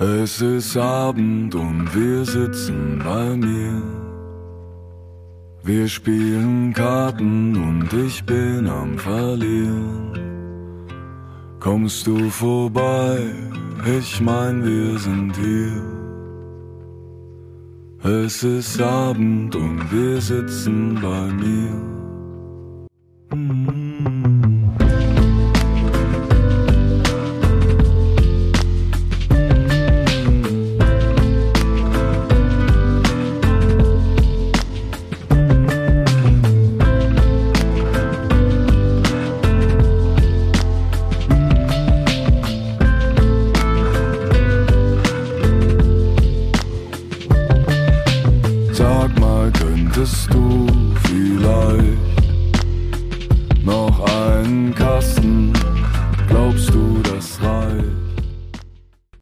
Es ist Abend und wir sitzen bei mir. Wir spielen Karten und ich bin am Verlieren. Kommst du vorbei? Ich mein, wir sind hier. Es ist Abend und wir sitzen bei mir.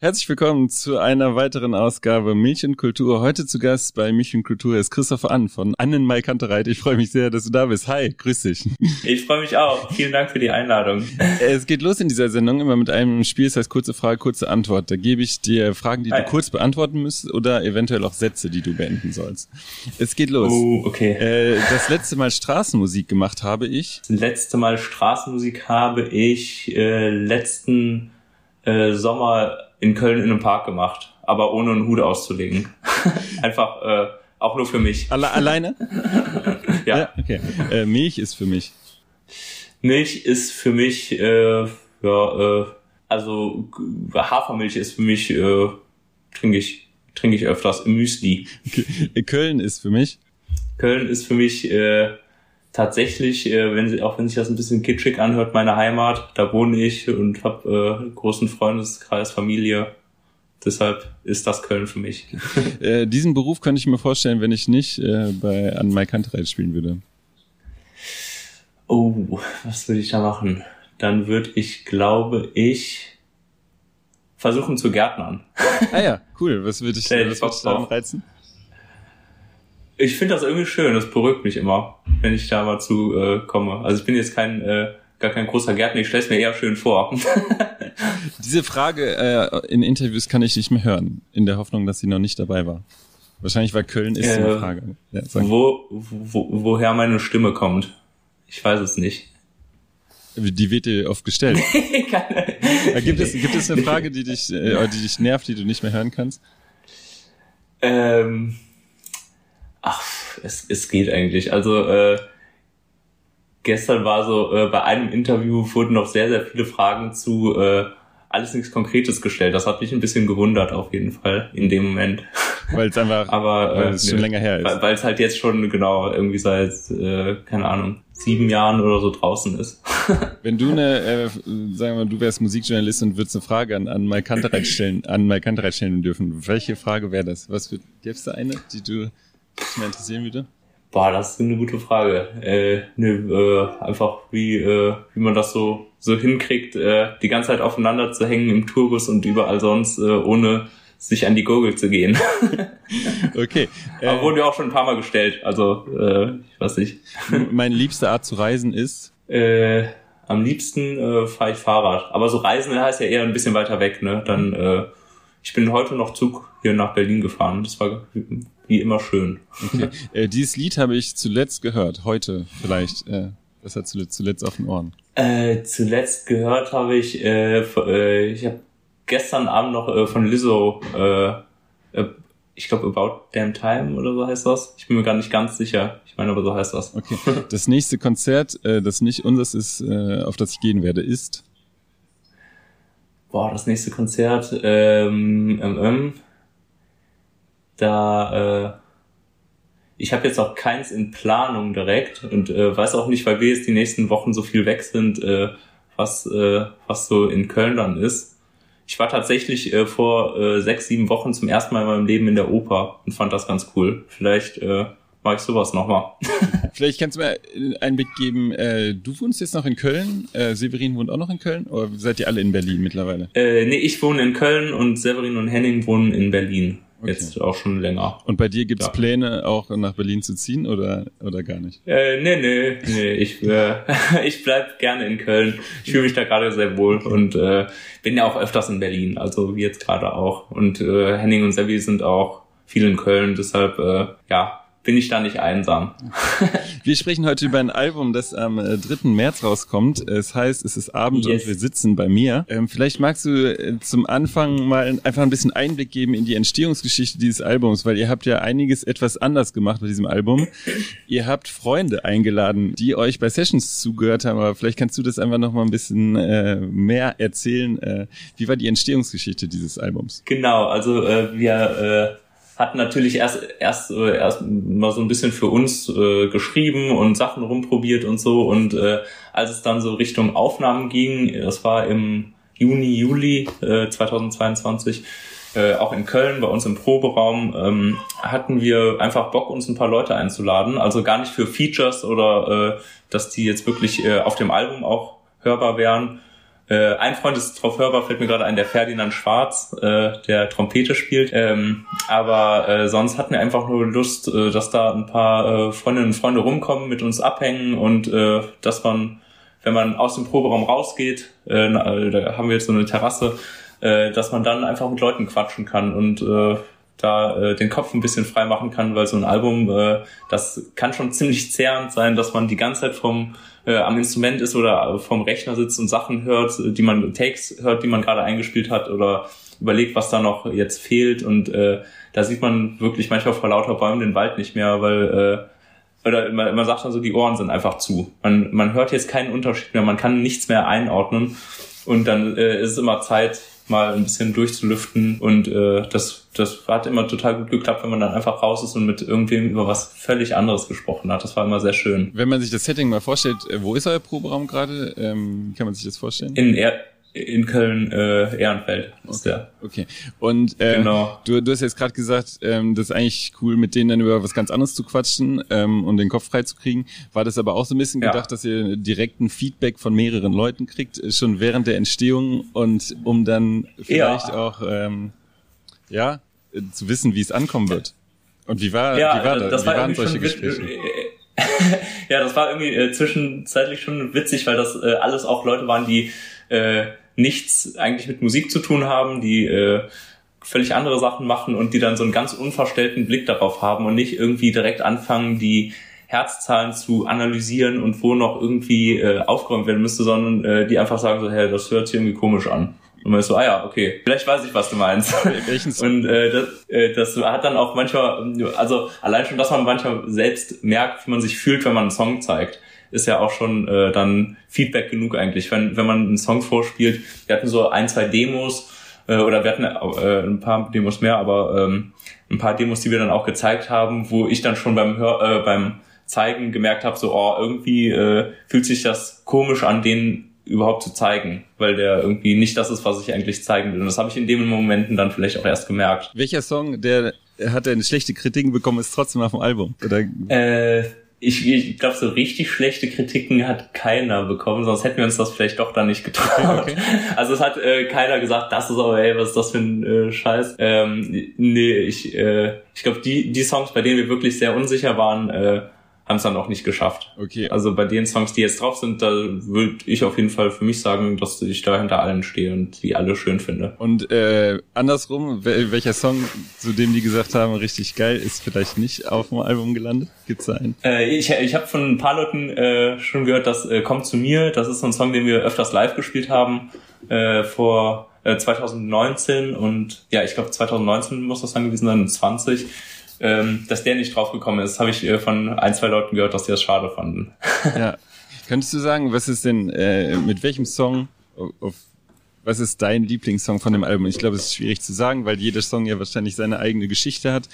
Herzlich willkommen zu einer weiteren Ausgabe Milch und Kultur. Heute zu Gast bei Milch und Kultur ist Christopher Ann von Annen Mai Kantereit. Ich freue mich sehr, dass du da bist. Hi, grüß dich. Ich freue mich auch. Vielen Dank für die Einladung. Es geht los in dieser Sendung immer mit einem Spiel, das heißt kurze Frage, kurze Antwort. Da gebe ich dir Fragen, die du kurz beantworten müsst oder eventuell auch Sätze, die du beenden sollst. Es geht los. Oh, okay. Äh, das letzte Mal Straßenmusik gemacht habe ich. Das letzte Mal Straßenmusik habe ich äh, letzten äh, Sommer in Köln in einem Park gemacht, aber ohne einen Hut auszulegen. Einfach äh, auch nur für mich. Alle, alleine? ja. ja. Okay. Äh, Milch ist für mich. Milch ist für mich, äh, ja, äh, also Hafermilch ist für mich, äh, trinke ich, trinke ich öfters im Müsli. Köln ist für mich. Köln ist für mich äh, tatsächlich, äh, wenn sie, auch wenn sich das ein bisschen kitschig anhört, meine Heimat. Da wohne ich und habe äh, großen Freundeskreis, Familie. Deshalb ist das Köln für mich. äh, diesen Beruf könnte ich mir vorstellen, wenn ich nicht äh, bei an Mike Kantereit spielen würde. Oh, was würde ich da machen? Dann würde ich, glaube ich, versuchen zu gärtnern. ah ja, cool. Was würde ich, was würd ich da reizen? Ich finde das irgendwie schön, das beruhigt mich immer, wenn ich da mal zu äh, komme. Also ich bin jetzt kein äh, gar kein großer Gärtner, ich stelle es mir eher schön vor. Diese Frage äh, in Interviews kann ich nicht mehr hören, in der Hoffnung, dass sie noch nicht dabei war. Wahrscheinlich war Köln ist äh, eine Frage. Ja, wo, wo, woher meine Stimme kommt? Ich weiß es nicht. Die wird dir oft gestellt. gibt, es, gibt es eine Frage, die dich, äh, die dich nervt, die du nicht mehr hören kannst? Ähm Ach, es, es geht eigentlich. Also äh, gestern war so, äh, bei einem Interview wurden noch sehr, sehr viele Fragen zu äh, alles nichts Konkretes gestellt. Das hat mich ein bisschen gewundert auf jeden Fall in dem Moment. Weil es einfach Aber, äh, weil es schon länger her ist. Weil es halt jetzt schon genau irgendwie seit, äh, keine Ahnung, sieben Jahren oder so draußen ist. Wenn du eine, äh, sagen wir mal, du wärst Musikjournalist und würdest eine Frage an, an Mike Kantereit stellen, an Mike Kantereit stellen dürfen, welche Frage wäre das? Was für, gäb's da eine, die du was mich interessieren würde? Boah, das ist eine gute Frage. Äh, ne, äh, einfach wie, äh, wie man das so, so hinkriegt, äh, die ganze Zeit aufeinander zu hängen im Tourbus und überall sonst, äh, ohne sich an die Gurgel zu gehen. okay. Aber äh, wurden wir auch schon ein paar Mal gestellt, also äh, ich weiß nicht. Meine liebste Art zu reisen ist? Äh, am liebsten äh, fahre ich Fahrrad. Aber so Reisen heißt ja eher ein bisschen weiter weg, ne? Dann, äh, ich bin heute noch Zug hier nach Berlin gefahren. Das war wie immer schön. Okay. Äh, dieses Lied habe ich zuletzt gehört, heute vielleicht. Äh, was hat zuletzt, zuletzt auf den Ohren? Äh, zuletzt gehört habe ich, äh, äh, ich habe gestern Abend noch äh, von Lizzo, äh, äh, ich glaube About Damn Time oder so heißt das. Ich bin mir gar nicht ganz sicher. Ich meine aber so heißt das. Okay. Das nächste Konzert, äh, das nicht unseres ist, äh, auf das ich gehen werde, ist? Boah, das nächste Konzert, ähm, ähm da äh, ich habe jetzt auch keins in Planung direkt und äh, weiß auch nicht, weil wir jetzt die nächsten Wochen so viel weg sind, äh, was, äh, was so in Köln dann ist. Ich war tatsächlich äh, vor äh, sechs, sieben Wochen zum ersten Mal in meinem Leben in der Oper und fand das ganz cool. Vielleicht äh, mache ich sowas nochmal. Vielleicht kannst du mir einen Blick geben. Äh, du wohnst jetzt noch in Köln, äh, Severin wohnt auch noch in Köln oder seid ihr alle in Berlin mittlerweile? Äh, nee, ich wohne in Köln und Severin und Henning wohnen in Berlin. Okay. Jetzt auch schon länger. Und bei dir gibt's ja. Pläne, auch nach Berlin zu ziehen oder, oder gar nicht? Äh, nee, nee, nee. Ich, äh, ich bleib gerne in Köln. Ich fühle mich da gerade sehr wohl okay. und äh, bin ja auch öfters in Berlin, also wie jetzt gerade auch. Und äh, Henning und Sevi sind auch viel in Köln, deshalb äh, ja, bin ich da nicht einsam. wir sprechen heute über ein Album, das am 3. Äh, März rauskommt. Es heißt, es ist Abend yes. und wir sitzen bei mir. Ähm, vielleicht magst du äh, zum Anfang mal einfach ein bisschen Einblick geben in die Entstehungsgeschichte dieses Albums, weil ihr habt ja einiges etwas anders gemacht bei diesem Album. ihr habt Freunde eingeladen, die euch bei Sessions zugehört haben, aber vielleicht kannst du das einfach noch mal ein bisschen äh, mehr erzählen. Äh, wie war die Entstehungsgeschichte dieses Albums? Genau, also äh, wir äh hat natürlich erst erst äh, erst mal so ein bisschen für uns äh, geschrieben und Sachen rumprobiert und so. Und äh, als es dann so Richtung Aufnahmen ging, das war im Juni Juli äh, 2022 äh, auch in Köln bei uns im Proberaum ähm, hatten wir einfach Bock uns ein paar Leute einzuladen, also gar nicht für Features oder äh, dass die jetzt wirklich äh, auf dem Album auch hörbar wären, äh, ein Freund ist drauf hörbar, fällt mir gerade ein, der Ferdinand Schwarz, äh, der Trompete spielt. Ähm, aber äh, sonst hatten wir einfach nur Lust, äh, dass da ein paar äh, Freundinnen und Freunde rumkommen, mit uns abhängen und äh, dass man, wenn man aus dem Proberaum rausgeht, äh, da haben wir jetzt so eine Terrasse, äh, dass man dann einfach mit Leuten quatschen kann und äh, da äh, den Kopf ein bisschen frei machen kann, weil so ein Album, äh, das kann schon ziemlich zehrend sein, dass man die ganze Zeit vom äh, am Instrument ist oder vom Rechner sitzt und Sachen hört, die man Takes hört, die man gerade eingespielt hat oder überlegt, was da noch jetzt fehlt. Und äh, da sieht man wirklich manchmal vor lauter Bäumen den Wald nicht mehr, weil äh, oder man, man sagt dann so, die Ohren sind einfach zu. Man, man hört jetzt keinen Unterschied mehr, man kann nichts mehr einordnen. Und dann äh, ist es immer Zeit, mal ein bisschen durchzulüften und äh, das, das hat immer total gut geklappt, wenn man dann einfach raus ist und mit irgendwem über was völlig anderes gesprochen hat. Das war immer sehr schön. Wenn man sich das Setting mal vorstellt, äh, wo ist euer Proberaum gerade? Ähm, kann man sich das vorstellen? In er in Köln äh, Ehrenfeld ist okay. der. Okay. Und äh, genau. du, du hast jetzt gerade gesagt, ähm, das ist eigentlich cool, mit denen dann über was ganz anderes zu quatschen ähm, und den Kopf frei zu kriegen. War das aber auch so ein bisschen ja. gedacht, dass ihr direkten Feedback von mehreren Leuten kriegt, äh, schon während der Entstehung und um dann vielleicht ja. auch ähm, ja äh, zu wissen, wie es ankommen wird. Und wie war, ja, wie war das? das wie war waren solche Gespräche? ja, das war irgendwie äh, zwischenzeitlich schon witzig, weil das äh, alles auch Leute waren, die äh, nichts eigentlich mit Musik zu tun haben, die äh, völlig andere Sachen machen und die dann so einen ganz unverstellten Blick darauf haben und nicht irgendwie direkt anfangen, die Herzzahlen zu analysieren und wo noch irgendwie äh, aufgeräumt werden müsste, sondern äh, die einfach sagen so, hey, das hört sich irgendwie komisch an. Und man ist so, ah ja, okay, vielleicht weiß ich, was du meinst. und äh, das, äh, das hat dann auch manchmal, also allein schon, dass man manchmal selbst merkt, wie man sich fühlt, wenn man einen Song zeigt ist ja auch schon äh, dann Feedback genug eigentlich. Wenn, wenn man einen Song vorspielt, wir hatten so ein, zwei Demos äh, oder wir hatten äh, ein paar Demos mehr, aber ähm, ein paar Demos, die wir dann auch gezeigt haben, wo ich dann schon beim Hör, äh, beim Zeigen gemerkt habe, so oh, irgendwie äh, fühlt sich das komisch an, den überhaupt zu zeigen, weil der irgendwie nicht das ist, was ich eigentlich zeigen will. Und das habe ich in den Momenten dann vielleicht auch erst gemerkt. Welcher Song, der hat eine schlechte Kritiken bekommen, ist trotzdem auf dem Album? Oder? Äh, ich, ich glaube, so richtig schlechte Kritiken hat keiner bekommen, sonst hätten wir uns das vielleicht doch dann nicht getraut. Okay. Also es hat äh, keiner gesagt, das ist aber, ey, was ist das für ein äh, Scheiß. Ähm, nee, ich, äh, ich glaube, die, die Songs, bei denen wir wirklich sehr unsicher waren, äh, haben es dann auch nicht geschafft. Okay. Also bei den Songs, die jetzt drauf sind, da würde ich auf jeden Fall für mich sagen, dass ich da hinter allen stehe und die alle schön finde. Und äh, andersrum, welcher Song, zu dem die gesagt haben, richtig geil, ist vielleicht nicht auf dem Album gelandet? Gibt's da einen? Äh, ich ich habe von ein paar Leuten äh, schon gehört, dass äh, Kommt zu mir, das ist so ein Song, den wir öfters live gespielt haben, äh, vor äh, 2019 und ja, ich glaube 2019 muss das dann gewesen sein, 20 ähm, dass der nicht draufgekommen ist, habe ich äh, von ein, zwei Leuten gehört, dass die das schade fanden. ja. Könntest du sagen, was ist denn, äh, mit welchem Song, auf, was ist dein Lieblingssong von dem Album? Ich glaube, es ist schwierig zu sagen, weil jeder Song ja wahrscheinlich seine eigene Geschichte hat.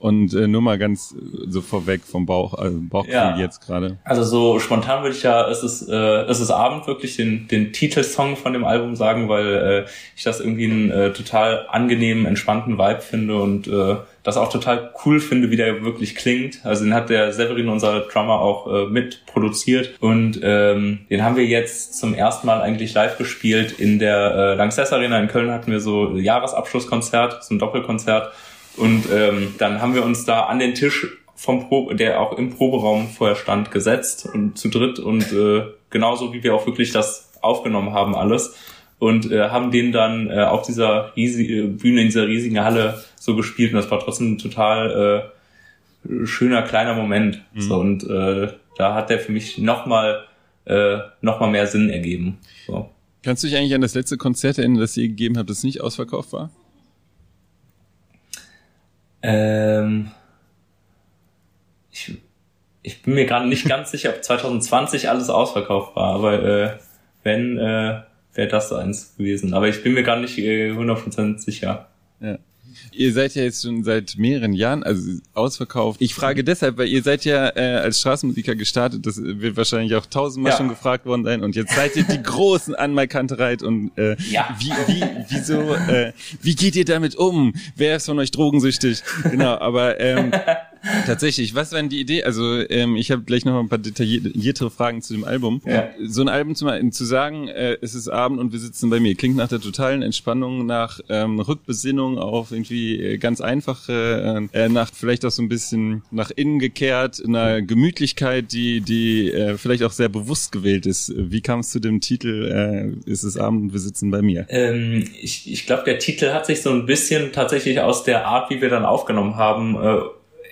Und äh, nur mal ganz äh, so vorweg vom Bauch, also Bauchgefühl ja. jetzt gerade. Also so spontan würde ich ja, es ist, äh, es ist Abend wirklich den, den Titelsong von dem Album sagen, weil äh, ich das irgendwie einen äh, total angenehmen, entspannten Vibe finde und äh, das auch total cool finde, wie der wirklich klingt. Also den hat der Severin, unser Drummer, auch äh, mit produziert und ähm, den haben wir jetzt zum ersten Mal eigentlich live gespielt in der äh, Lanxess Arena in Köln hatten wir so Jahresabschlusskonzert, so ein Doppelkonzert Und ähm, dann haben wir uns da an den Tisch vom Pro der auch im Proberaum vorher stand, gesetzt und zu dritt und äh, genauso wie wir auch wirklich das aufgenommen haben alles und äh, haben den dann äh, auf dieser riesigen Bühne in dieser riesigen Halle so gespielt und das war trotzdem ein total äh, schöner kleiner Moment mhm. so und äh, da hat der für mich nochmal äh, noch mal mehr Sinn ergeben. So. Kannst du dich eigentlich an das letzte Konzert erinnern, das ihr gegeben habt, das nicht ausverkauft war? Ähm, ich, ich bin mir gerade nicht ganz sicher, ob 2020 alles ausverkauft war, aber äh, wenn, äh, wäre das eins gewesen. Aber ich bin mir gar nicht äh, 100% sicher. Ja. Ihr seid ja jetzt schon seit mehreren Jahren, also ausverkauft. Ich frage deshalb, weil ihr seid ja äh, als Straßenmusiker gestartet, das wird wahrscheinlich auch tausendmal ja. schon gefragt worden sein und jetzt seid ihr die großen an Kantereit und äh, ja. wie, wie, wieso, äh, wie geht ihr damit um? Wer ist von euch drogensüchtig? Genau, aber ähm, Tatsächlich, was war denn die Idee? Also ähm, ich habe gleich noch ein paar detailliertere Fragen zu dem Album. Ja. So ein Album zu, zu sagen, äh, es ist Abend und wir sitzen bei mir, klingt nach der totalen Entspannung, nach ähm, Rückbesinnung auf irgendwie äh, ganz einfache, äh, nach vielleicht auch so ein bisschen nach innen gekehrt, einer Gemütlichkeit, die die äh, vielleicht auch sehr bewusst gewählt ist. Wie kam es zu dem Titel äh, Es ist Abend und wir sitzen bei mir? Ähm, ich ich glaube, der Titel hat sich so ein bisschen tatsächlich aus der Art, wie wir dann aufgenommen haben, äh,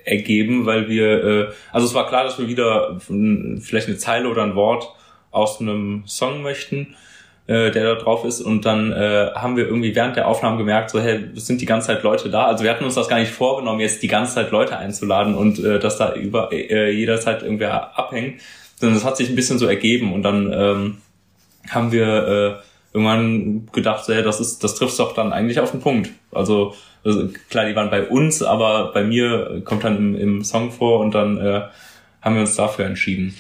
ergeben, weil wir, äh, also es war klar, dass wir wieder vielleicht eine Zeile oder ein Wort aus einem Song möchten, äh, der da drauf ist. Und dann äh, haben wir irgendwie während der Aufnahmen gemerkt, so hey, es sind die ganze Zeit Leute da. Also wir hatten uns das gar nicht vorgenommen, jetzt die ganze Zeit Leute einzuladen und äh, dass da über äh, jederzeit irgendwer abhängt, sondern das hat sich ein bisschen so ergeben. Und dann ähm, haben wir äh, irgendwann gedacht, hey, das ist, das trifft doch dann eigentlich auf den Punkt. Also also klar, die waren bei uns, aber bei mir kommt dann im, im Song vor und dann äh, haben wir uns dafür entschieden.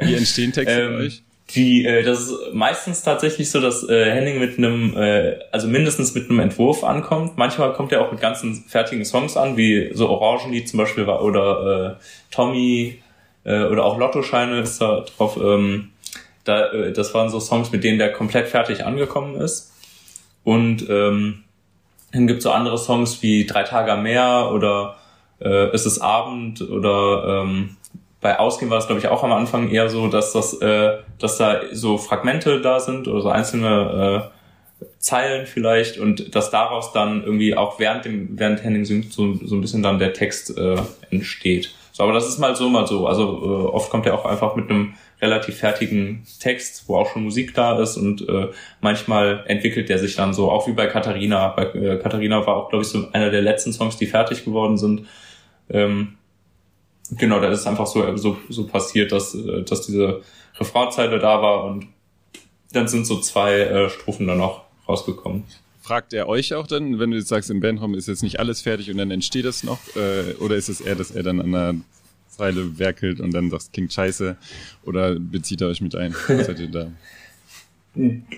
Wie entstehen Texte ähm, bei euch? Die, äh, das ist meistens tatsächlich so, dass äh, Henning mit einem, äh, also mindestens mit einem Entwurf ankommt. Manchmal kommt er auch mit ganzen fertigen Songs an, wie so Orangenlied zum Beispiel war oder äh, Tommy äh, oder auch Lottoscheine ist da drauf. Ähm, da, äh, das waren so Songs, mit denen der komplett fertig angekommen ist. Und ähm, dann gibt's so andere Songs wie Drei Tage am Meer oder äh, Es ist Abend oder ähm, bei Ausgehen war es, glaube ich, auch am Anfang eher so, dass das, äh, dass da so Fragmente da sind oder so einzelne äh, Zeilen vielleicht und dass daraus dann irgendwie auch während dem, während Henning singt, so, so ein bisschen dann der Text äh, entsteht. So, aber das ist mal so, mal so. Also äh, oft kommt er auch einfach mit einem relativ fertigen Text, wo auch schon Musik da ist und äh, manchmal entwickelt der sich dann so, auch wie bei Katharina. Bei äh, Katharina war auch, glaube ich, so einer der letzten Songs, die fertig geworden sind. Ähm, genau, da ist es einfach so, so, so passiert, dass, äh, dass diese Refrainzeile da war und dann sind so zwei äh, Strophen dann noch rausgekommen. Fragt er euch auch dann, wenn du jetzt sagst, im Bandraum ist jetzt nicht alles fertig und dann entsteht das noch? Äh, oder ist es eher, dass er dann an der Zeile werkelt und dann sagt, klingt scheiße oder bezieht er euch mit ein? Was seid ihr da?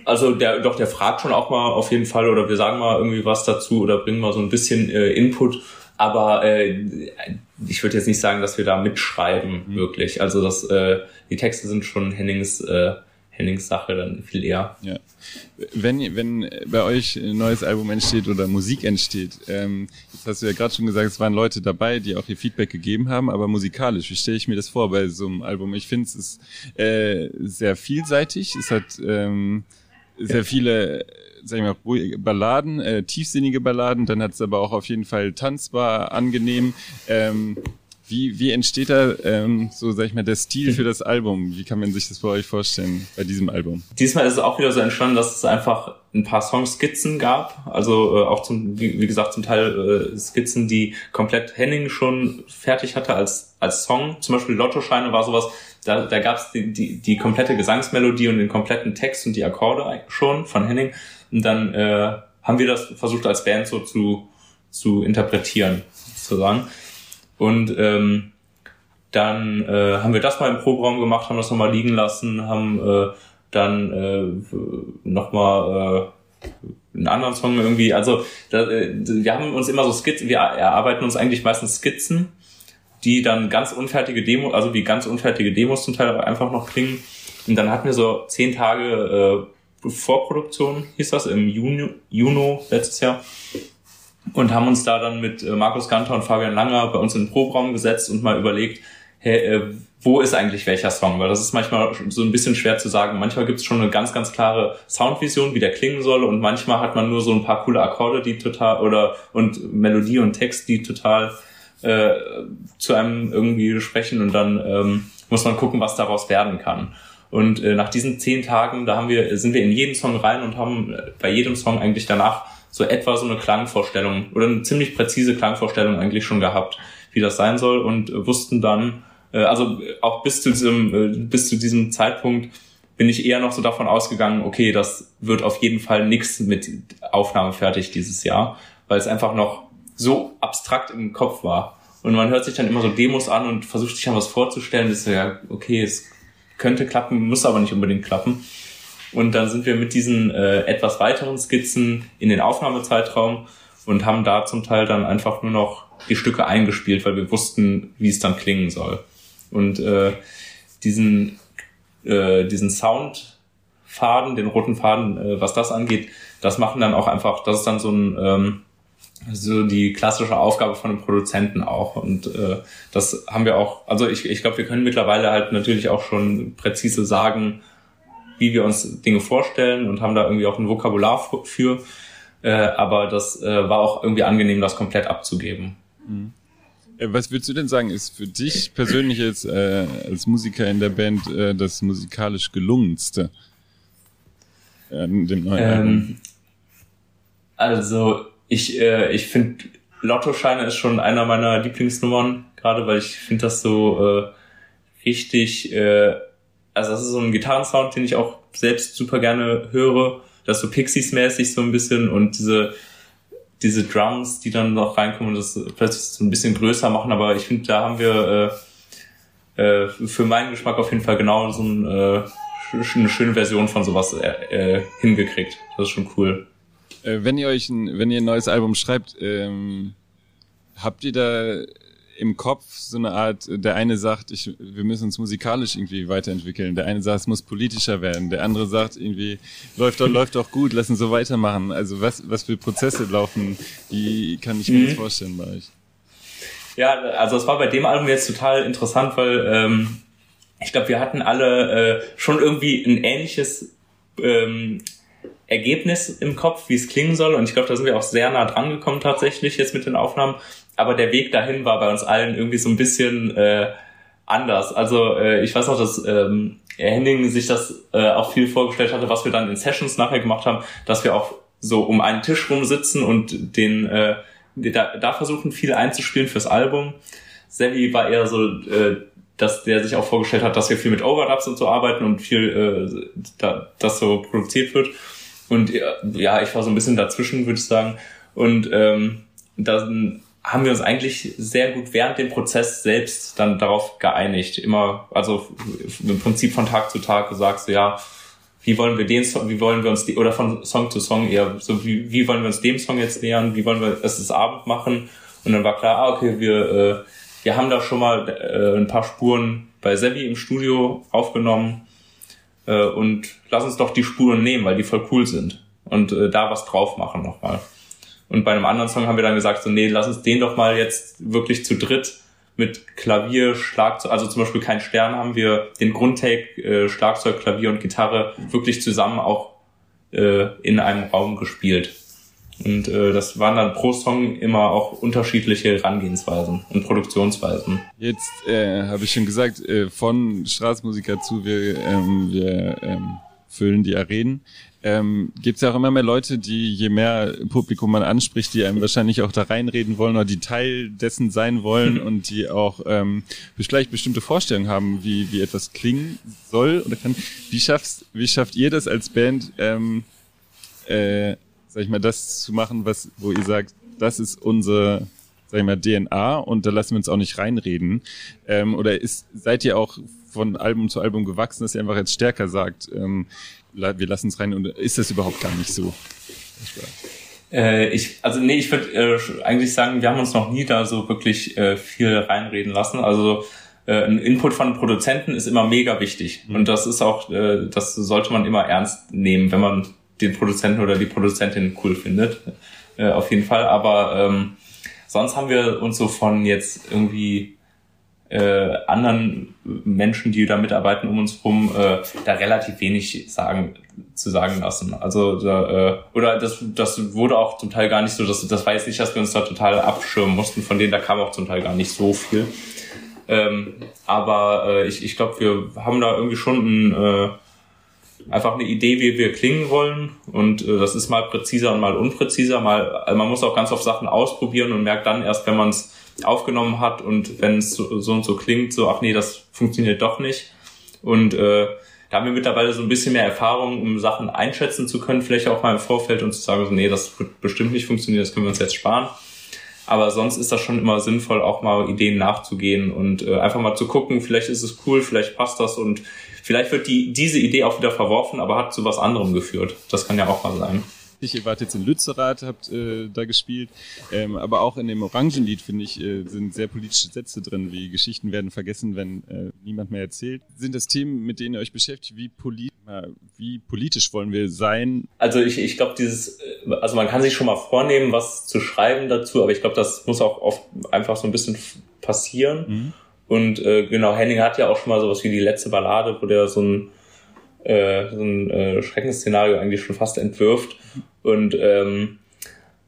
Also der, doch, der fragt schon auch mal auf jeden Fall oder wir sagen mal irgendwie was dazu oder bringen mal so ein bisschen äh, Input. Aber äh, ich würde jetzt nicht sagen, dass wir da mitschreiben, mhm. wirklich. Also das, äh, die Texte sind schon Hennings äh, Hennings Sache dann viel eher. Ja. Wenn, wenn bei euch ein neues Album entsteht oder Musik entsteht, ähm, jetzt hast du ja gerade schon gesagt, es waren Leute dabei, die auch ihr Feedback gegeben haben, aber musikalisch, wie stelle ich mir das vor bei so einem Album? Ich finde es ist äh, sehr vielseitig, es hat ähm, sehr viele sag ich mal, Balladen, äh, tiefsinnige Balladen, dann hat es aber auch auf jeden Fall tanzbar, angenehm. Ähm, wie, wie entsteht da ähm, so, sag ich mal, der Stil für das Album? Wie kann man sich das bei euch vorstellen, bei diesem Album? Diesmal ist es auch wieder so entstanden, dass es einfach ein paar Songskizzen gab. Also äh, auch zum, wie, wie gesagt, zum Teil äh, Skizzen, die komplett Henning schon fertig hatte als, als Song. Zum Beispiel Lottoscheine war sowas, da, da gab es die, die, die komplette Gesangsmelodie und den kompletten Text und die Akkorde schon von Henning. Und dann äh, haben wir das versucht als Band so zu, zu interpretieren, sozusagen. Und ähm, dann äh, haben wir das mal im Proberaum gemacht, haben das nochmal liegen lassen, haben äh, dann äh, nochmal äh, einen anderen Song irgendwie, also da, äh, wir haben uns immer so Skizzen, wir erarbeiten uns eigentlich meistens Skizzen, die dann ganz unfertige Demo, also wie ganz unfertige Demos zum Teil einfach noch klingen. Und dann hatten wir so zehn Tage äh, Vorproduktion, hieß das, im Juni, Juni letztes Jahr. Und haben uns da dann mit äh, Markus Ganter und Fabian Langer bei uns in den Proberaum gesetzt und mal überlegt, hey, äh, wo ist eigentlich welcher Song? Weil das ist manchmal so ein bisschen schwer zu sagen. Manchmal gibt es schon eine ganz, ganz klare Soundvision, wie der klingen soll, und manchmal hat man nur so ein paar coole Akkorde, die total oder und Melodie und Text, die total äh, zu einem irgendwie sprechen und dann ähm, muss man gucken, was daraus werden kann. Und äh, nach diesen zehn Tagen, da haben wir, sind wir in jeden Song rein und haben äh, bei jedem Song eigentlich danach so etwa so eine Klangvorstellung oder eine ziemlich präzise Klangvorstellung eigentlich schon gehabt, wie das sein soll und wussten dann, äh, also auch bis zu diesem, äh, bis zu diesem Zeitpunkt bin ich eher noch so davon ausgegangen, okay, das wird auf jeden Fall nichts mit Aufnahme fertig dieses Jahr, weil es einfach noch so abstrakt im Kopf war. Und man hört sich dann immer so Demos an und versucht sich dann was vorzustellen. Das ist ja, okay, es könnte klappen, muss aber nicht unbedingt klappen. Und dann sind wir mit diesen äh, etwas weiteren Skizzen in den Aufnahmezeitraum und haben da zum Teil dann einfach nur noch die Stücke eingespielt, weil wir wussten, wie es dann klingen soll. Und äh, diesen, äh, diesen Soundfaden, den roten Faden, äh, was das angeht, das machen dann auch einfach, das ist dann so ein ähm, so die klassische Aufgabe von einem Produzenten auch. Und äh, das haben wir auch, also ich, ich glaube, wir können mittlerweile halt natürlich auch schon präzise sagen, wie wir uns Dinge vorstellen und haben da irgendwie auch ein Vokabular für. Äh, aber das äh, war auch irgendwie angenehm, das komplett abzugeben. Mhm. Äh, was würdest du denn sagen, ist für dich persönlich jetzt äh, als Musiker in der Band äh, das musikalisch gelungenste? An dem neuen ähm, Also ich, äh, ich finde Lottoscheine ist schon einer meiner Lieblingsnummern, gerade weil ich finde das so äh, richtig, äh, also das ist so ein Gitarrensound, den ich auch selbst super gerne höre, das so Pixies-mäßig so ein bisschen und diese diese Drums, die dann noch reinkommen und das plötzlich so ein bisschen größer machen, aber ich finde, da haben wir äh, äh, für meinen Geschmack auf jeden Fall genau so ein, äh, eine schöne Version von sowas äh, äh, hingekriegt. Das ist schon cool. Äh, wenn ihr euch ein, wenn ihr ein neues Album schreibt, ähm, habt ihr da im Kopf so eine Art, der eine sagt, ich, wir müssen uns musikalisch irgendwie weiterentwickeln, der eine sagt, es muss politischer werden, der andere sagt irgendwie, läuft doch, läuft doch gut, lass uns so weitermachen. Also was, was für Prozesse laufen, die kann ich mir mhm. vorstellen bei euch. Ja, also es war bei dem Album jetzt total interessant, weil ähm, ich glaube, wir hatten alle äh, schon irgendwie ein ähnliches ähm, Ergebnis im Kopf, wie es klingen soll. Und ich glaube, da sind wir auch sehr nah dran gekommen tatsächlich jetzt mit den Aufnahmen. Aber der Weg dahin war bei uns allen irgendwie so ein bisschen äh, anders. Also äh, ich weiß auch, dass ähm, Henning sich das äh, auch viel vorgestellt hatte, was wir dann in Sessions nachher gemacht haben, dass wir auch so um einen Tisch rum sitzen und den äh, da, da versuchen viel einzuspielen fürs Album. Sevi war eher so, äh, dass der sich auch vorgestellt hat, dass wir viel mit Overdubs und so arbeiten und viel äh, da, das so produziert wird. Und ja, ich war so ein bisschen dazwischen, würde ich sagen. Und ähm, dann haben wir uns eigentlich sehr gut während dem Prozess selbst dann darauf geeinigt. Immer, also im Prinzip von Tag zu Tag gesagt, so ja, wie wollen wir den Song, wie wollen wir uns die, oder von Song zu Song eher, so wie, wie wollen wir uns dem Song jetzt nähern, wie wollen wir es das Abend machen? Und dann war klar, ah, okay, wir, äh, wir haben da schon mal äh, ein paar Spuren bei Sevi im Studio aufgenommen äh, und lass uns doch die Spuren nehmen, weil die voll cool sind und äh, da was drauf machen nochmal. Und bei einem anderen Song haben wir dann gesagt, so nee, lass uns den doch mal jetzt wirklich zu dritt mit Klavier, Schlagzeug, also zum Beispiel kein Stern haben wir den Grundtake, äh, Schlagzeug, Klavier und Gitarre wirklich zusammen auch äh, in einem Raum gespielt. Und äh, das waren dann pro Song immer auch unterschiedliche Herangehensweisen und Produktionsweisen. Jetzt äh, habe ich schon gesagt, äh, von Straßenmusiker zu, wir, ähm, wir ähm, füllen die Arenen. Ähm, Gibt es ja auch immer mehr Leute, die je mehr Publikum man anspricht, die einem wahrscheinlich auch da reinreden wollen oder die Teil dessen sein wollen und die auch ähm, vielleicht bestimmte Vorstellungen haben, wie, wie etwas klingen soll oder kann. Wie schaffst, wie schafft ihr das als Band? Ähm, äh, sag ich mal, das zu machen, was, wo ihr sagt, das ist unsere, sag ich mal, DNA und da lassen wir uns auch nicht reinreden. Ähm, oder ist, seid ihr auch von Album zu Album gewachsen, dass ihr einfach jetzt stärker sagt, ähm, wir lassen es rein und ist das überhaupt gar nicht so? Äh, ich, also nee, ich würde äh, eigentlich sagen, wir haben uns noch nie da so wirklich äh, viel reinreden lassen. Also äh, ein Input von Produzenten ist immer mega wichtig. Mhm. Und das ist auch, äh, das sollte man immer ernst nehmen, wenn man den Produzenten oder die Produzentin cool findet. äh, auf jeden Fall. Aber ähm, sonst haben wir uns so von jetzt irgendwie äh, anderen Menschen, die da mitarbeiten um uns rum, äh, da relativ wenig sagen zu sagen lassen. Also da, äh, oder das, das wurde auch zum Teil gar nicht so, das, das jetzt nicht, dass wir uns da total abschirmen mussten, von denen da kam auch zum Teil gar nicht so viel. Ähm, aber äh, ich, ich glaube, wir haben da irgendwie schon ein, äh, einfach eine Idee, wie wir klingen wollen. Und äh, das ist mal präziser und mal unpräziser. Mal, also man muss auch ganz oft Sachen ausprobieren und merkt dann erst, wenn man es aufgenommen hat und wenn es so, und so klingt, so, ach nee, das funktioniert doch nicht. Und äh, da haben wir mittlerweile so ein bisschen mehr Erfahrung, um Sachen einschätzen zu können, vielleicht auch mal im Vorfeld und zu sagen, so, nee, das wird bestimmt nicht funktionieren, das können wir uns jetzt sparen. Aber sonst ist das schon immer sinnvoll, auch mal Ideen nachzugehen und äh, einfach mal zu gucken, vielleicht ist es cool, vielleicht passt das und vielleicht wird die, diese Idee auch wieder verworfen, aber hat zu was anderem geführt. Das kann ja auch mal sein ihr wart jetzt in Lützerath, habt äh, da gespielt, ähm, aber auch in dem Orangenlied, finde ich, äh, sind sehr politische Sätze drin, wie Geschichten werden vergessen, wenn äh, niemand mehr erzählt. Sind das Themen, mit denen ihr euch beschäftigt? Wie, polit wie politisch wollen wir sein? Also ich, ich glaube, dieses, äh, also man kann sich schon mal vornehmen, was zu schreiben dazu, aber ich glaube, das muss auch oft einfach so ein bisschen passieren. Mhm. Und äh, genau, Henning hat ja auch schon mal sowas wie die letzte Ballade, wo der so ein äh, so ein äh, Schreckensszenario eigentlich schon fast entwirft. Und ähm,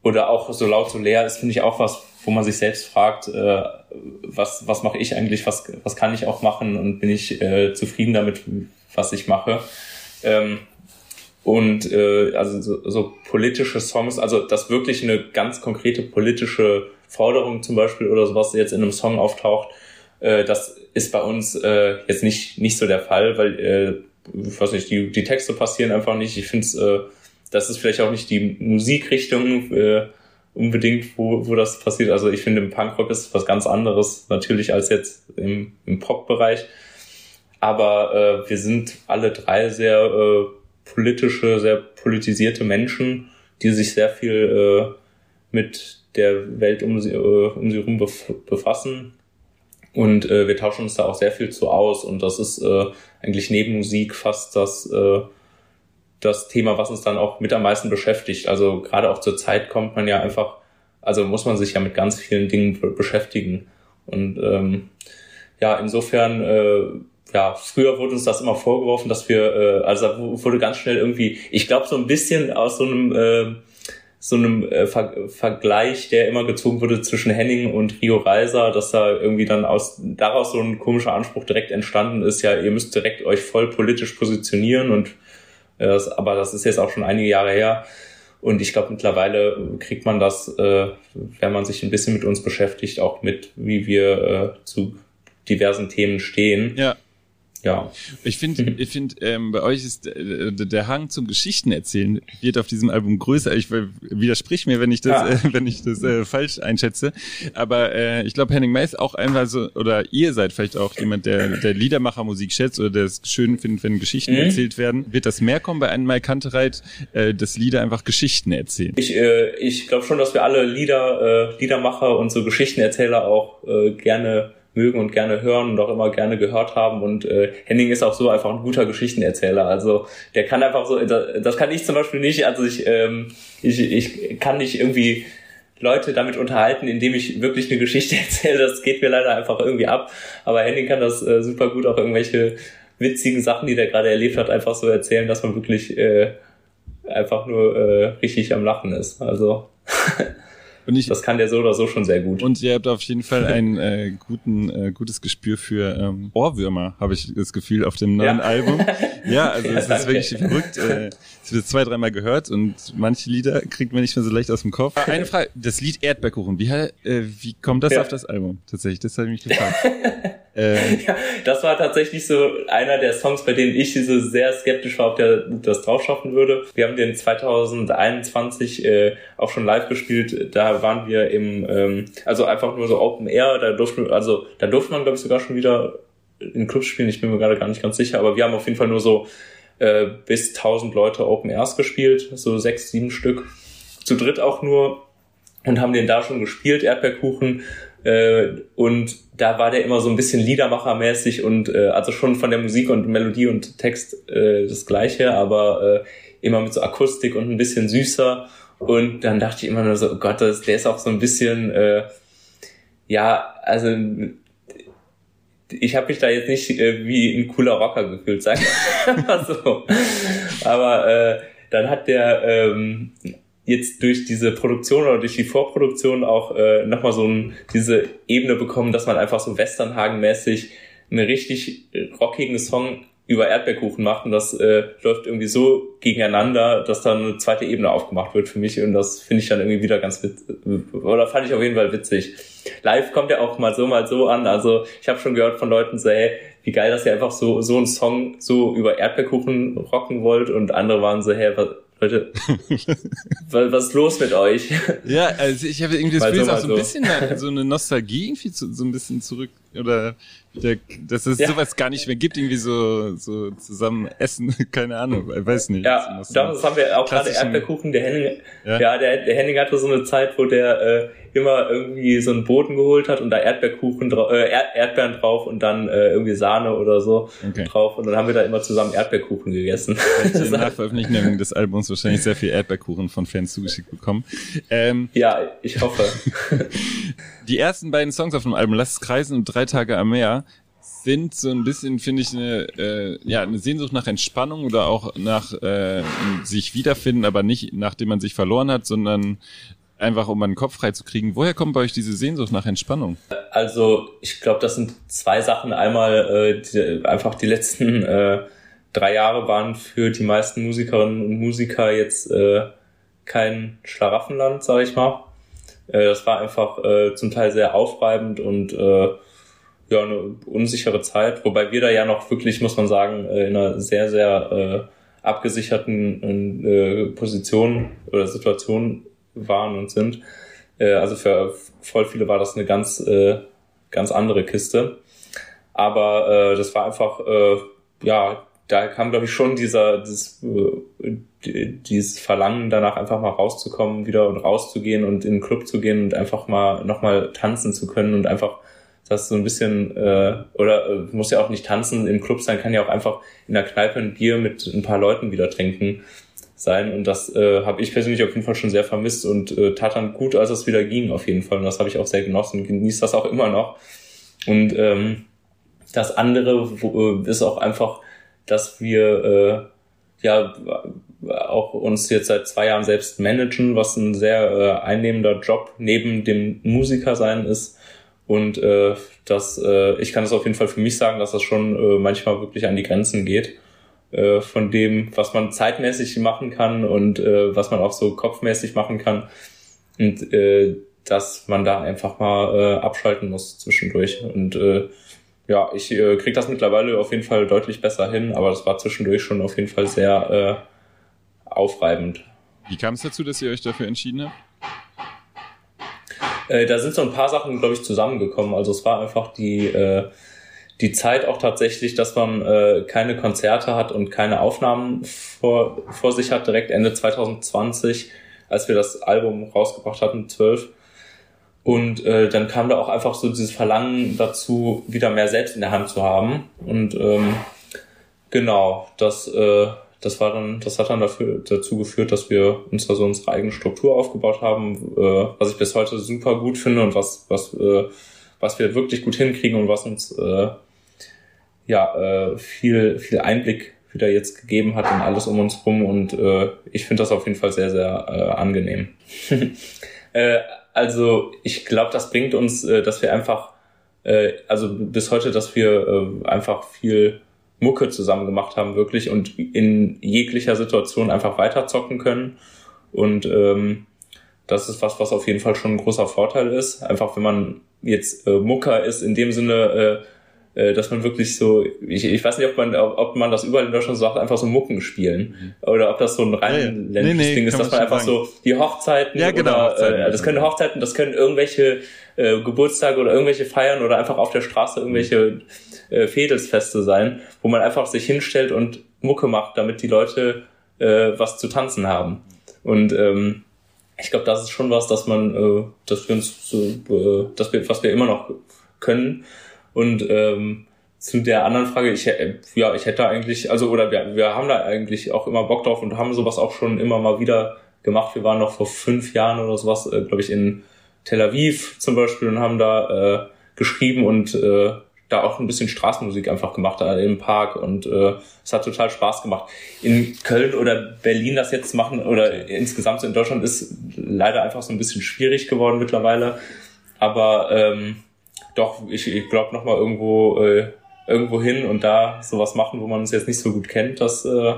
oder auch so laut so leer ist, finde ich auch was, wo man sich selbst fragt, äh, was, was mache ich eigentlich, was, was kann ich auch machen und bin ich äh, zufrieden damit, was ich mache. Ähm, und äh, also so, so politische Songs, also dass wirklich eine ganz konkrete politische Forderung zum Beispiel oder sowas jetzt in einem Song auftaucht, äh, das ist bei uns äh, jetzt nicht, nicht so der Fall, weil äh, ich weiß nicht, die, die Texte passieren einfach nicht. Ich finde es, äh, das ist vielleicht auch nicht die Musikrichtung äh, unbedingt, wo, wo das passiert. Also ich finde, im Punkrock ist was ganz anderes natürlich als jetzt im, im Pop-Bereich. Aber äh, wir sind alle drei sehr äh, politische, sehr politisierte Menschen, die sich sehr viel äh, mit der Welt um sie, äh, um sie herum befassen und äh, wir tauschen uns da auch sehr viel zu aus. Und das ist äh, eigentlich neben Musik fast das, äh, das Thema, was uns dann auch mit am meisten beschäftigt. Also gerade auch zur Zeit kommt man ja einfach, also muss man sich ja mit ganz vielen Dingen beschäftigen. Und ähm, ja, insofern, äh, ja, früher wurde uns das immer vorgeworfen, dass wir, äh, also wurde ganz schnell irgendwie, ich glaube so ein bisschen aus so einem äh, so einem äh, Ver Vergleich, der immer gezogen wurde zwischen Henning und Rio Reiser, dass da irgendwie dann aus daraus so ein komischer Anspruch direkt entstanden ist, ja, ihr müsst direkt euch voll politisch positionieren und äh, das, aber das ist jetzt auch schon einige Jahre her. Und ich glaube, mittlerweile kriegt man das, äh, wenn man sich ein bisschen mit uns beschäftigt, auch mit, wie wir äh, zu diversen Themen stehen. Ja ja. Ich finde, ich finde, ähm, bei euch ist äh, der Hang zum Geschichten erzählen wird auf diesem Album größer. Ich widersprich mir, wenn ich das, ja. äh, wenn ich das äh, falsch einschätze. Aber äh, ich glaube, Henning May ist auch einfach so, oder ihr seid vielleicht auch jemand, der der Liedermachermusik schätzt oder der es schön findet, wenn Geschichten mhm. erzählt werden. Wird das mehr kommen bei einem Mai Kantereit, äh, dass Lieder einfach Geschichten erzählen? Ich, äh, ich glaube schon, dass wir alle Lieder, äh, Liedermacher und so Geschichtenerzähler auch äh, gerne mögen und gerne hören und auch immer gerne gehört haben. Und äh, Henning ist auch so einfach ein guter Geschichtenerzähler. Also der kann einfach so, das kann ich zum Beispiel nicht. Also ich, ähm, ich, ich kann nicht irgendwie Leute damit unterhalten, indem ich wirklich eine Geschichte erzähle. Das geht mir leider einfach irgendwie ab. Aber Henning kann das äh, super gut auch irgendwelche witzigen Sachen, die der gerade erlebt hat, einfach so erzählen, dass man wirklich äh, einfach nur äh, richtig am Lachen ist. Also Und ich, das kann der so oder so schon sehr gut. Und ihr habt auf jeden Fall ein äh, guten, äh, gutes Gespür für ähm, Ohrwürmer, habe ich das Gefühl, auf dem neuen ja. Album. Ja, also ja, es ist wirklich verrückt. Äh, es wird zwei, dreimal gehört und manche Lieder kriegt man nicht mehr so leicht aus dem Kopf. Eine Frage, das Lied Erdbeerkuchen, wie, äh, wie kommt das ja. auf das Album? Tatsächlich, das habe ich mich gefragt. äh, ja, das war tatsächlich so einer der Songs, bei denen ich so sehr skeptisch war, ob der das drauf schaffen würde. Wir haben den 2021 äh, auch schon live gespielt. Da waren wir im, ähm, also einfach nur so Open Air. Da durften, also da durfte man glaube ich sogar schon wieder in Clubs spielen. Ich bin mir gerade gar nicht ganz sicher, aber wir haben auf jeden Fall nur so äh, bis 1000 Leute Open Airs gespielt, so sechs, sieben Stück. Zu dritt auch nur und haben den da schon gespielt, Erdbeerkuchen. Äh, und da war der immer so ein bisschen Liedermachermäßig und äh, also schon von der Musik und Melodie und Text äh, das gleiche, aber äh, immer mit so Akustik und ein bisschen süßer Und dann dachte ich immer nur so, oh Gott, der ist auch so ein bisschen, äh, ja, also ich habe mich da jetzt nicht äh, wie ein cooler Rocker gefühlt, sagen wir so. Aber äh, dann hat der ähm, jetzt durch diese Produktion oder durch die Vorproduktion auch äh, nochmal so ein, diese Ebene bekommen, dass man einfach so Westernhagen-mäßig einen richtig rockigen Song über Erdbeerkuchen macht und das äh, läuft irgendwie so gegeneinander, dass dann eine zweite Ebene aufgemacht wird für mich und das finde ich dann irgendwie wieder ganz witzig, oder fand ich auf jeden Fall witzig. Live kommt ja auch mal so, mal so an, also ich habe schon gehört von Leuten so, hey, wie geil, dass ihr einfach so, so einen Song so über Erdbeerkuchen rocken wollt und andere waren so, hey, was, Leute, was ist los mit euch? Ja, also ich habe irgendwie das Gefühl, so, so ein bisschen so eine Nostalgie irgendwie zu, so ein bisschen zurück oder der, dass es ja. sowas gar nicht mehr gibt, irgendwie so, so zusammen essen, keine Ahnung, ich weiß nicht. Ja, so das haben wir auch gerade Erdbeerkuchen, der Henning, ja, ja der, der Henning hatte so eine Zeit, wo der äh, immer irgendwie so einen Boden geholt hat und da Erdbeerkuchen drauf, äh, Erdbeeren drauf und dann äh, irgendwie Sahne oder so okay. drauf und dann haben wir da immer zusammen Erdbeerkuchen gegessen. Nach Veröffentlichung des Albums wahrscheinlich sehr viel Erdbeerkuchen von Fans zugeschickt bekommen. Ähm, ja, ich hoffe. die ersten beiden Songs auf dem Album, Lass es kreisen und Drei Tage am Meer, sind so ein bisschen, finde ich, eine, äh, ja, eine Sehnsucht nach Entspannung oder auch nach äh, sich wiederfinden, aber nicht nachdem man sich verloren hat, sondern einfach um meinen Kopf frei zu kriegen. Woher kommt bei euch diese Sehnsucht nach Entspannung? Also ich glaube, das sind zwei Sachen. Einmal äh, die, einfach die letzten äh, drei Jahre waren für die meisten Musikerinnen und Musiker jetzt äh, kein Schlaraffenland, sage ich mal. Äh, das war einfach äh, zum Teil sehr aufreibend und äh, ja eine unsichere Zeit, wobei wir da ja noch wirklich, muss man sagen, äh, in einer sehr sehr äh, abgesicherten äh, Position oder Situation waren und sind. Äh, also für voll viele war das eine ganz, äh, ganz andere Kiste. Aber äh, das war einfach, äh, ja, da kam, glaube ich, schon dieser, dieses, äh, dieses Verlangen danach einfach mal rauszukommen wieder und rauszugehen und in den Club zu gehen und einfach mal nochmal tanzen zu können und einfach das so ein bisschen, äh, oder äh, muss ja auch nicht tanzen im Club sein, kann ja auch einfach in der Kneipe ein Bier mit ein paar Leuten wieder trinken sein. Und das äh, habe ich persönlich auf jeden Fall schon sehr vermisst und äh, tat dann gut, als es wieder ging, auf jeden Fall. Und das habe ich auch sehr genossen und genieße das auch immer noch. Und ähm, das andere wo, äh, ist auch einfach, dass wir äh, ja auch uns jetzt seit zwei Jahren selbst managen, was ein sehr äh, einnehmender Job neben dem Musiker sein ist. Und äh, das, äh, ich kann das auf jeden Fall für mich sagen, dass das schon äh, manchmal wirklich an die Grenzen geht äh, von dem, was man zeitmäßig machen kann und äh, was man auch so kopfmäßig machen kann. Und äh, dass man da einfach mal äh, abschalten muss zwischendurch. Und äh, ja, ich äh, kriege das mittlerweile auf jeden Fall deutlich besser hin, aber das war zwischendurch schon auf jeden Fall sehr äh, aufreibend. Wie kam es dazu, dass ihr euch dafür entschieden habt? Äh, da sind so ein paar Sachen, glaube ich, zusammengekommen. Also es war einfach die äh, die Zeit auch tatsächlich, dass man äh, keine Konzerte hat und keine Aufnahmen vor, vor sich hat, direkt Ende 2020, als wir das Album rausgebracht hatten, 12. Und äh, dann kam da auch einfach so dieses Verlangen dazu, wieder mehr selbst in der Hand zu haben. Und ähm, genau, das, äh, das war dann, das hat dann dafür, dazu geführt, dass wir uns da so unsere eigene Struktur aufgebaut haben, äh, was ich bis heute super gut finde und was, was, äh, was wir wirklich gut hinkriegen und was uns äh, ja, äh, viel, viel Einblick wieder jetzt gegeben hat in alles um uns rum und äh, ich finde das auf jeden Fall sehr, sehr äh, angenehm. äh, also ich glaube, das bringt uns, äh, dass wir einfach, äh, also bis heute, dass wir äh, einfach viel Mucke zusammen gemacht haben, wirklich und in jeglicher Situation einfach weiterzocken können. Und ähm, das ist was, was auf jeden Fall schon ein großer Vorteil ist. Einfach wenn man jetzt äh, Mucker ist, in dem Sinne, äh, dass man wirklich so, ich, ich weiß nicht, ob man, ob man das überall in Deutschland sagt, einfach so Mucken spielen. Mhm. Oder ob das so ein ja. nee, nee, Ding ist, dass man einfach sagen. so die Hochzeiten ja, genau, oder Hochzeiten, äh, das können Hochzeiten, das können irgendwelche äh, Geburtstage oder irgendwelche Feiern oder einfach auf der Straße irgendwelche äh, Fädelsfeste sein, wo man einfach sich hinstellt und Mucke macht, damit die Leute äh, was zu tanzen haben. Und ähm, ich glaube, das ist schon was, dass man, äh, dass wir uns, so, äh, dass wir, was wir immer noch können und ähm, zu der anderen Frage, ich, ja, ich hätte eigentlich, also oder wir, wir haben da eigentlich auch immer Bock drauf und haben sowas auch schon immer mal wieder gemacht. Wir waren noch vor fünf Jahren oder sowas, äh, glaube ich, in Tel Aviv zum Beispiel und haben da äh, geschrieben und äh, da auch ein bisschen Straßenmusik einfach gemacht äh, im Park und äh, es hat total Spaß gemacht. In Köln oder Berlin das jetzt machen oder insgesamt so in Deutschland ist leider einfach so ein bisschen schwierig geworden mittlerweile. Aber ähm, doch, ich, ich glaube noch mal irgendwo äh, irgendwo hin und da sowas machen, wo man uns jetzt nicht so gut kennt, das äh,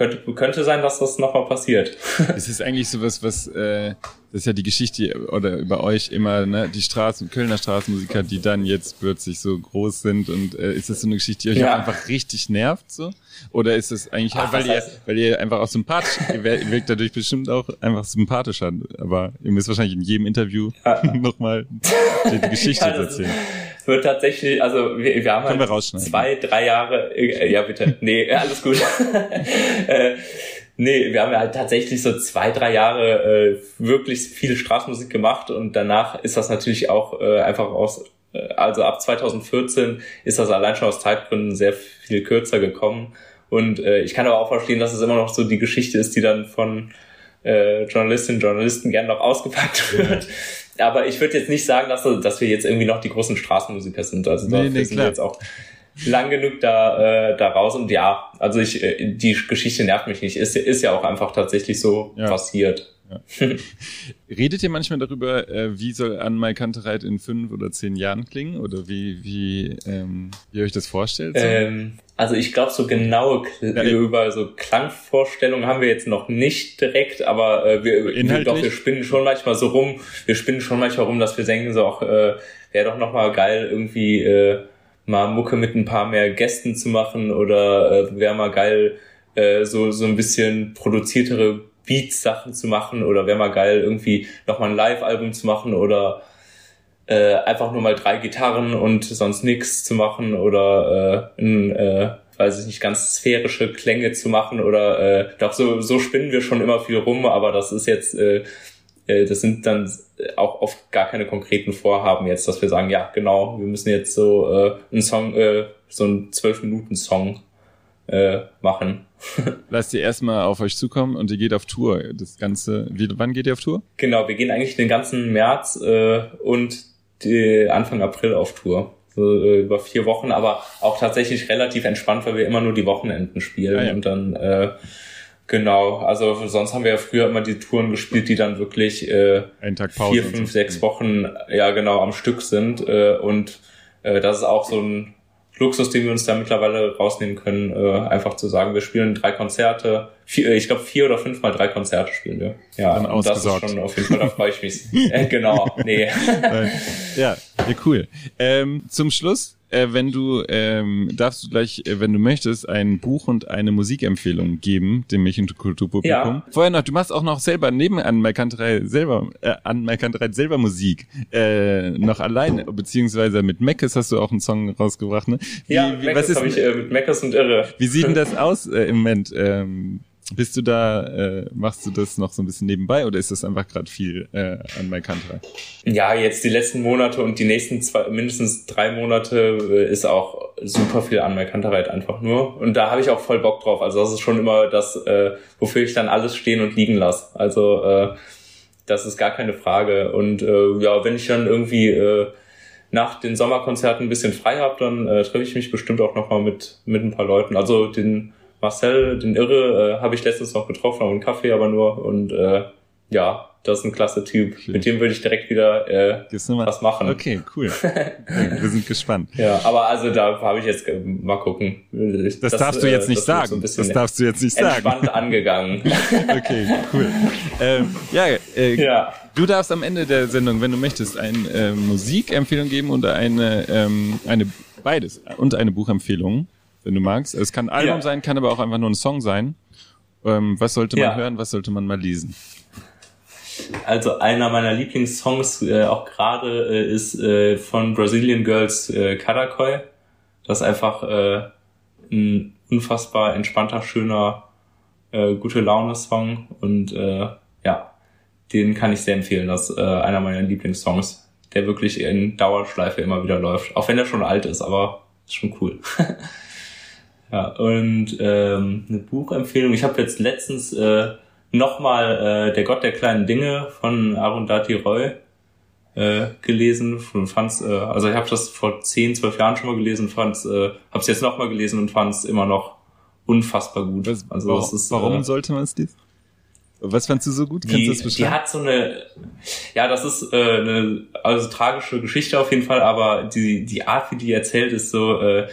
könnte, könnte sein, dass das nochmal passiert. Es ist eigentlich sowas, was, äh, das ist ja die Geschichte oder über euch immer, ne, die Straßen, Kölner Straßenmusiker, die dann jetzt plötzlich so groß sind und äh, ist das so eine Geschichte, die euch ja. einfach richtig nervt, so? Oder ist es eigentlich Ach, halt, weil ihr, weil ihr einfach auch sympathisch, ihr wirkt dadurch bestimmt auch einfach sympathischer, aber ihr müsst wahrscheinlich in jedem Interview ja. nochmal die, die Geschichte ja, erzählen wird tatsächlich, also wir, wir haben halt wir zwei, drei Jahre, äh, ja bitte, nee, alles gut. äh, nee, wir haben halt tatsächlich so zwei, drei Jahre äh, wirklich viel Straßenmusik gemacht und danach ist das natürlich auch äh, einfach aus, äh, also ab 2014 ist das allein schon aus Zeitgründen sehr viel kürzer gekommen. Und äh, ich kann aber auch verstehen, dass es immer noch so die Geschichte ist, die dann von äh, Journalistinnen und Journalisten gerne noch ausgepackt wird aber ich würde jetzt nicht sagen, dass, dass wir jetzt irgendwie noch die großen Straßenmusiker sind. Also nee, nee, sind wir jetzt auch lang genug da, äh, da raus und ja, also ich, äh, die Geschichte nervt mich nicht. Ist, ist ja auch einfach tatsächlich so ja. passiert. Ja. Redet ihr manchmal darüber, äh, wie soll Anmal Kantereit in fünf oder zehn Jahren klingen? Oder wie, wie, ähm, wie ihr euch das vorstellt? So? Ähm, also ich glaube, so genaue ja, über so Klangvorstellungen haben wir jetzt noch nicht direkt, aber äh, wir, wir, doch, wir spinnen schon manchmal so rum, wir spinnen schon manchmal rum, dass wir denken, so auch, äh, wäre doch nochmal geil, irgendwie äh, mal Mucke mit ein paar mehr Gästen zu machen oder äh, wäre mal geil, äh, so, so ein bisschen produziertere Beats-Sachen zu machen oder wäre mal geil, irgendwie nochmal ein Live-Album zu machen oder äh, einfach nur mal drei Gitarren und sonst nichts zu machen oder äh, ein, äh, weiß ich nicht, ganz sphärische Klänge zu machen oder äh, doch so, so spinnen wir schon immer viel rum, aber das ist jetzt, äh, äh, das sind dann auch oft gar keine konkreten Vorhaben jetzt, dass wir sagen, ja, genau, wir müssen jetzt so äh, einen Song, äh, so einen zwölf Minuten Song äh, machen. Lasst ihr erstmal auf euch zukommen und ihr geht auf Tour. Das Ganze, wie, wann geht ihr auf Tour? Genau, wir gehen eigentlich den ganzen März äh, und die Anfang April auf Tour. So, äh, über vier Wochen, aber auch tatsächlich relativ entspannt, weil wir immer nur die Wochenenden spielen ah, ja. und dann äh, genau, also sonst haben wir ja früher immer die Touren gespielt, die dann wirklich äh, vier, fünf, sechs Wochen ja genau am Stück sind äh, und äh, das ist auch so ein Luxus, den wir uns da mittlerweile rausnehmen können, äh, einfach zu sagen, wir spielen drei Konzerte, vier, äh, ich glaube vier oder fünf mal drei Konzerte spielen wir. Ja, Dann das ist schon auf jeden Fall, da freue ich mich. äh, genau, nee. ja, ja, cool. Ähm, zum Schluss äh, wenn du, ähm, darfst du gleich, äh, wenn du möchtest, ein Buch und eine Musikempfehlung geben, dem Mädchen- und Kulturpublikum. Ja. Vorher noch, du machst auch noch selber neben an Merkanterei selber, äh, an Merkanterei selber Musik, äh, noch alleine, beziehungsweise mit Meckes hast du auch einen Song rausgebracht, ne? Wie, ja, wie, ist, habe ich äh, mit Meckes und Irre. Wie sieht denn das aus äh, im Moment? Ähm, bist du da, äh, machst du das noch so ein bisschen nebenbei oder ist das einfach gerade viel äh, an MyCountry? Ja, jetzt die letzten Monate und die nächsten zwei, mindestens drei Monate äh, ist auch super viel an MyCountry einfach nur. Und da habe ich auch voll Bock drauf. Also das ist schon immer das, äh, wofür ich dann alles stehen und liegen lasse. Also äh, das ist gar keine Frage. Und äh, ja, wenn ich dann irgendwie äh, nach den Sommerkonzerten ein bisschen frei habe, dann äh, treffe ich mich bestimmt auch nochmal mit, mit ein paar Leuten. Also den Marcel, den Irre, äh, habe ich letztens noch getroffen, auf einen Kaffee aber nur. Und äh, ja, das ist ein klasse Typ. Okay. Mit dem würde ich direkt wieder äh, was machen. Okay, cool. Wir sind gespannt. Ja, aber also da habe ich jetzt äh, mal gucken. Das, das darfst du jetzt äh, nicht sagen. So das darfst du jetzt nicht sagen. Entspannt angegangen. okay, cool. Ähm, ja, äh, ja, du darfst am Ende der Sendung, wenn du möchtest, eine äh, Musikempfehlung geben und eine, ähm, eine beides und eine Buchempfehlung wenn du magst. Es kann ein Album ja. sein, kann aber auch einfach nur ein Song sein. Ähm, was sollte man ja. hören, was sollte man mal lesen? Also einer meiner Lieblingssongs äh, auch gerade äh, ist äh, von Brazilian Girls äh, Karakoi. Das ist einfach äh, ein unfassbar entspannter, schöner, äh, gute Laune-Song und äh, ja, den kann ich sehr empfehlen. Das ist äh, einer meiner Lieblingssongs, der wirklich in Dauerschleife immer wieder läuft. Auch wenn er schon alt ist, aber ist schon cool. Ja, und ähm, eine Buchempfehlung. Ich habe jetzt letztens äh, nochmal äh, Der Gott der kleinen Dinge von Arundhati Roy äh, gelesen und fand's, äh, also ich habe das vor 10, 12 Jahren schon mal gelesen, fand's, äh, habe es jetzt nochmal gelesen und fand's immer noch unfassbar gut. Was, also warum, das ist, warum äh, sollte man es lesen? Was fandst du so gut? Kannst die, du das beschreiben? Die hat so eine, ja, das ist äh, eine also tragische Geschichte auf jeden Fall, aber die die Art, wie die erzählt, ist so, äh,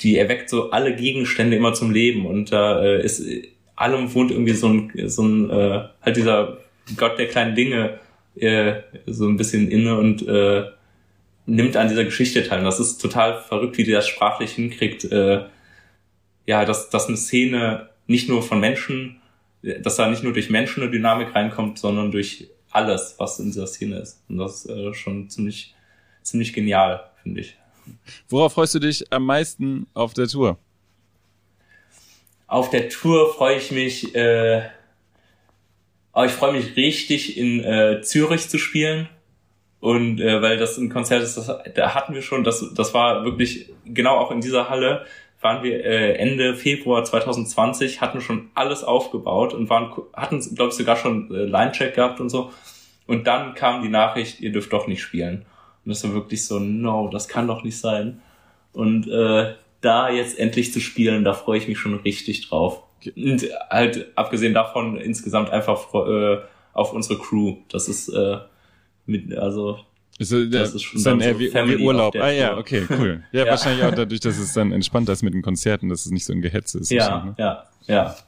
die erweckt so alle Gegenstände immer zum Leben und da äh, ist allem wohnt irgendwie so ein so ein äh, halt dieser Gott der kleinen Dinge äh, so ein bisschen inne und äh, nimmt an dieser Geschichte teil. Und das ist total verrückt, wie die das sprachlich hinkriegt. Äh, ja, dass, dass eine Szene nicht nur von Menschen dass da nicht nur durch Menschen eine Dynamik reinkommt, sondern durch alles, was in dieser Szene ist. Und das ist äh, schon ziemlich, ziemlich genial, finde ich. Worauf freust du dich am meisten auf der Tour? Auf der Tour freue ich mich, äh, aber ich freue mich richtig in äh, Zürich zu spielen. Und äh, weil das ein Konzert ist, das, da hatten wir schon, das, das war wirklich genau auch in dieser Halle waren wir äh, Ende Februar 2020, hatten schon alles aufgebaut und waren, hatten, glaube ich, sogar schon äh, Line-Check gehabt und so. Und dann kam die Nachricht, ihr dürft doch nicht spielen. Und das war wirklich so, no, das kann doch nicht sein. Und äh, da jetzt endlich zu spielen, da freue ich mich schon richtig drauf. Und halt abgesehen davon insgesamt einfach äh, auf unsere Crew. Das ist äh, mit, also äh, das ist schon dann, dann eher so wie, Urlaub. Ah ja, okay, cool. Ja, ja, wahrscheinlich auch dadurch, dass es dann entspannter ist mit den Konzerten, dass es nicht so ein Gehetze ist. Ja, ne? ja, ja.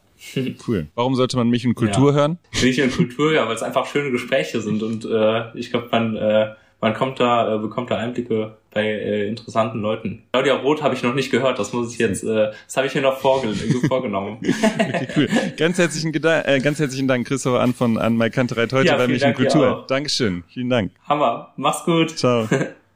Cool. Warum sollte man mich in Kultur ja. hören? Mich in Kultur, ja, weil es einfach schöne Gespräche sind und äh, ich glaube, man, äh, man kommt da, äh, bekommt da Einblicke bei äh, interessanten Leuten. Claudia Roth habe ich noch nicht gehört, das muss ich jetzt, äh, das habe ich mir noch vorge vorgenommen. okay, cool. Ganz herzlichen, äh, ganz herzlichen Dank, Christopher an von an Mai Kantereit heute ja, bei mich in Kultur. Dankeschön, vielen Dank. Hammer, mach's gut. Ciao.